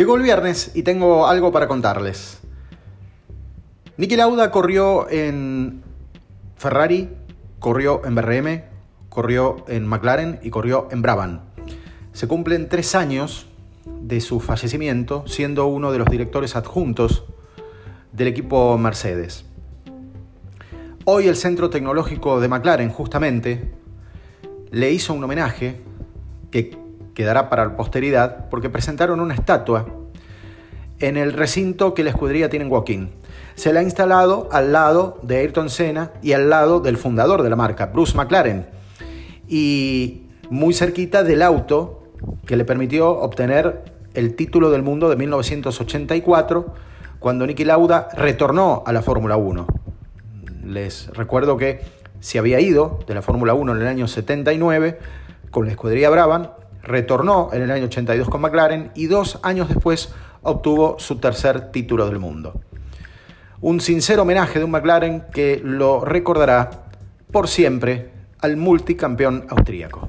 Llegó el viernes y tengo algo para contarles. Niki Lauda corrió en Ferrari, corrió en BRM, corrió en McLaren y corrió en Brabham. Se cumplen tres años de su fallecimiento, siendo uno de los directores adjuntos del equipo Mercedes. Hoy el Centro Tecnológico de McLaren justamente le hizo un homenaje que quedará para la posteridad, porque presentaron una estatua en el recinto que la escudería tiene en Joaquín. Se la ha instalado al lado de Ayrton Senna y al lado del fundador de la marca, Bruce McLaren, y muy cerquita del auto que le permitió obtener el título del mundo de 1984, cuando Niki Lauda retornó a la Fórmula 1. Les recuerdo que se había ido de la Fórmula 1 en el año 79 con la escudería Brabham retornó en el año 82 con McLaren y dos años después obtuvo su tercer título del mundo. Un sincero homenaje de un McLaren que lo recordará por siempre al multicampeón austríaco.